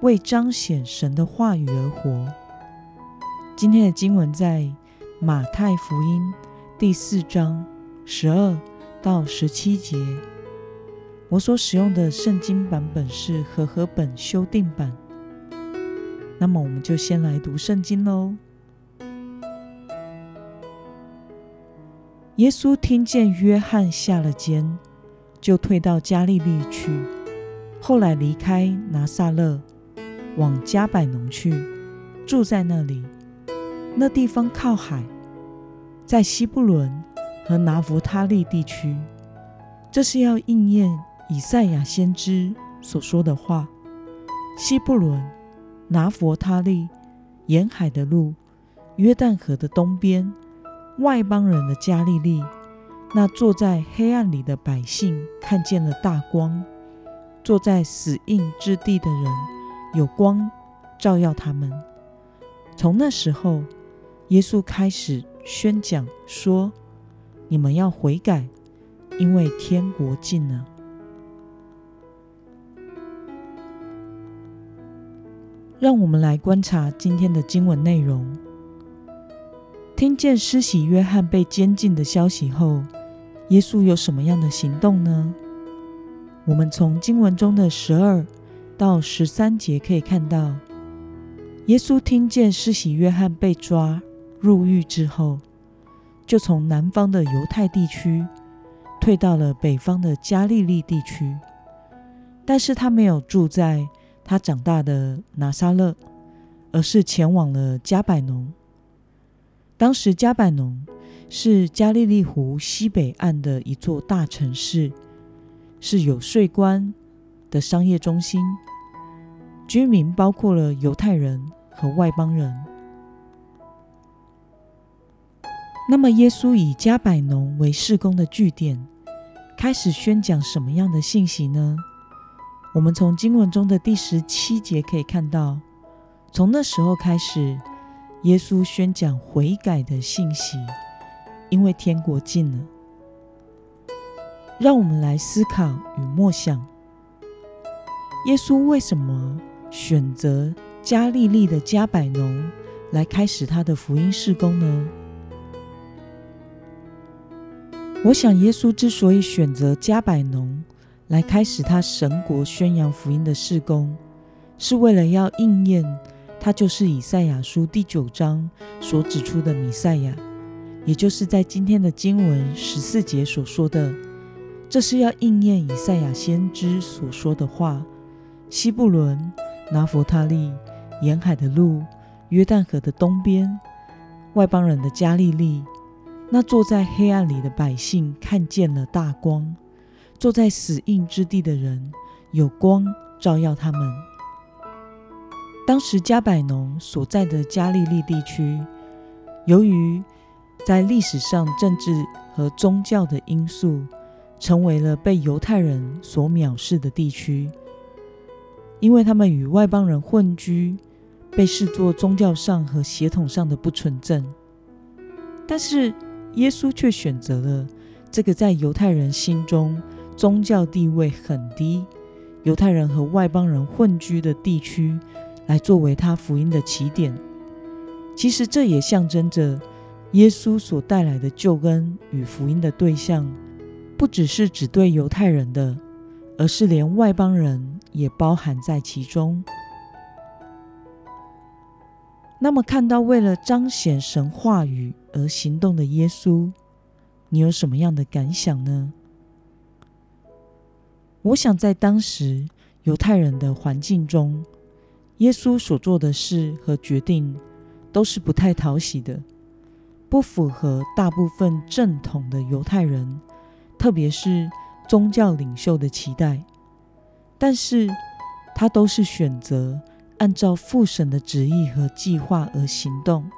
为彰显神的话语而活。今天的经文在马太福音第四章十二到十七节。我所使用的圣经版本是和合本修订版。那么，我们就先来读圣经喽。耶稣听见约翰下了监，就退到加利利去。后来离开拿撒勒。往迦百农去，住在那里。那地方靠海，在西布伦和拿弗他利地区。这是要应验以赛亚先知所说的话：西布伦、拿弗他利，沿海的路，约旦河的东边，外邦人的加利利。那坐在黑暗里的百姓看见了大光，坐在死荫之地的人。有光照耀他们。从那时候，耶稣开始宣讲说：“你们要悔改，因为天国近了。”让我们来观察今天的经文内容。听见施洗约翰被监禁的消息后，耶稣有什么样的行动呢？我们从经文中的十二。到十三节可以看到，耶稣听见施洗约翰被抓入狱之后，就从南方的犹太地区退到了北方的加利利地区。但是他没有住在他长大的拿撒勒，而是前往了加百农。当时加百农是加利利湖西北岸的一座大城市，是有税官的商业中心。居民包括了犹太人和外邦人。那么，耶稣以加百农为事工的据点，开始宣讲什么样的信息呢？我们从经文中的第十七节可以看到，从那时候开始，耶稣宣讲悔改的信息，因为天国近了。让我们来思考与默想，耶稣为什么选择加利利的加百农来开始他的福音事工呢？我想，耶稣之所以选择加百农来开始他神国宣扬福音的事工，是为了要应验他就是以赛亚书第九章所指出的弥赛亚，也就是在今天的经文十四节所说的，这是要应验以赛亚先知所说的话：西布伦。拿弗他利，沿海的路，约旦河的东边，外邦人的加利利。那坐在黑暗里的百姓看见了大光，坐在死荫之地的人有光照耀他们。当时加百农所在的加利利地区，由于在历史上政治和宗教的因素，成为了被犹太人所藐视的地区。因为他们与外邦人混居，被视作宗教上和血统上的不纯正，但是耶稣却选择了这个在犹太人心中宗教地位很低、犹太人和外邦人混居的地区，来作为他福音的起点。其实这也象征着耶稣所带来的救恩与福音的对象，不只是只对犹太人的。而是连外邦人也包含在其中。那么，看到为了彰显神话语而行动的耶稣，你有什么样的感想呢？我想，在当时犹太人的环境中，耶稣所做的事和决定都是不太讨喜的，不符合大部分正统的犹太人，特别是。宗教领袖的期待，但是他都是选择按照父神的旨意和计划而行动。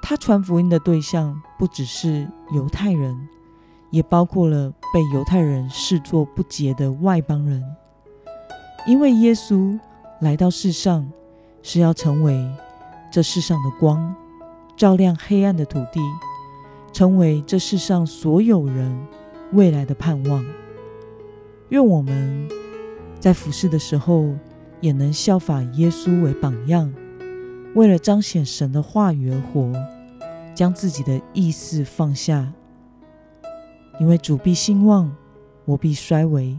他传福音的对象不只是犹太人，也包括了被犹太人视作不洁的外邦人。因为耶稣来到世上，是要成为这世上的光，照亮黑暗的土地，成为这世上所有人未来的盼望。愿我们在服侍的时候，也能效法耶稣为榜样，为了彰显神的话语而活，将自己的意思放下。因为主必兴旺，我必衰微。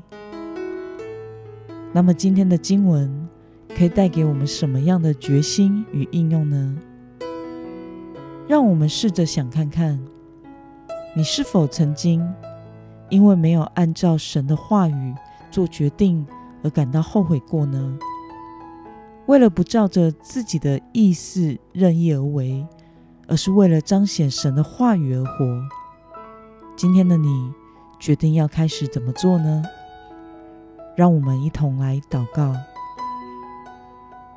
那么今天的经文可以带给我们什么样的决心与应用呢？让我们试着想看看，你是否曾经因为没有按照神的话语做决定而感到后悔过呢？为了不照着自己的意思任意而为，而是为了彰显神的话语而活。今天的你决定要开始怎么做呢？让我们一同来祷告。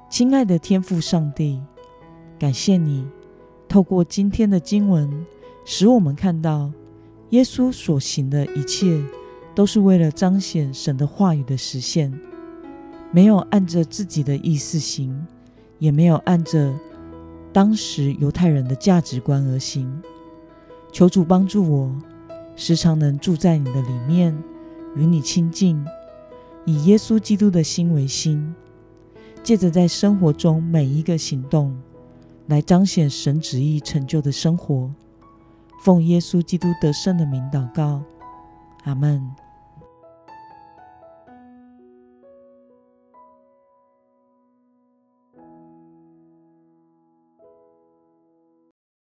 亲爱的天父上帝，感谢你透过今天的经文，使我们看到耶稣所行的一切都是为了彰显神的话语的实现。没有按着自己的意思行，也没有按着当时犹太人的价值观而行。求主帮助我，时常能住在你的里面，与你亲近，以耶稣基督的心为心，借着在生活中每一个行动，来彰显神旨意成就的生活。奉耶稣基督得胜的名祷告，阿门。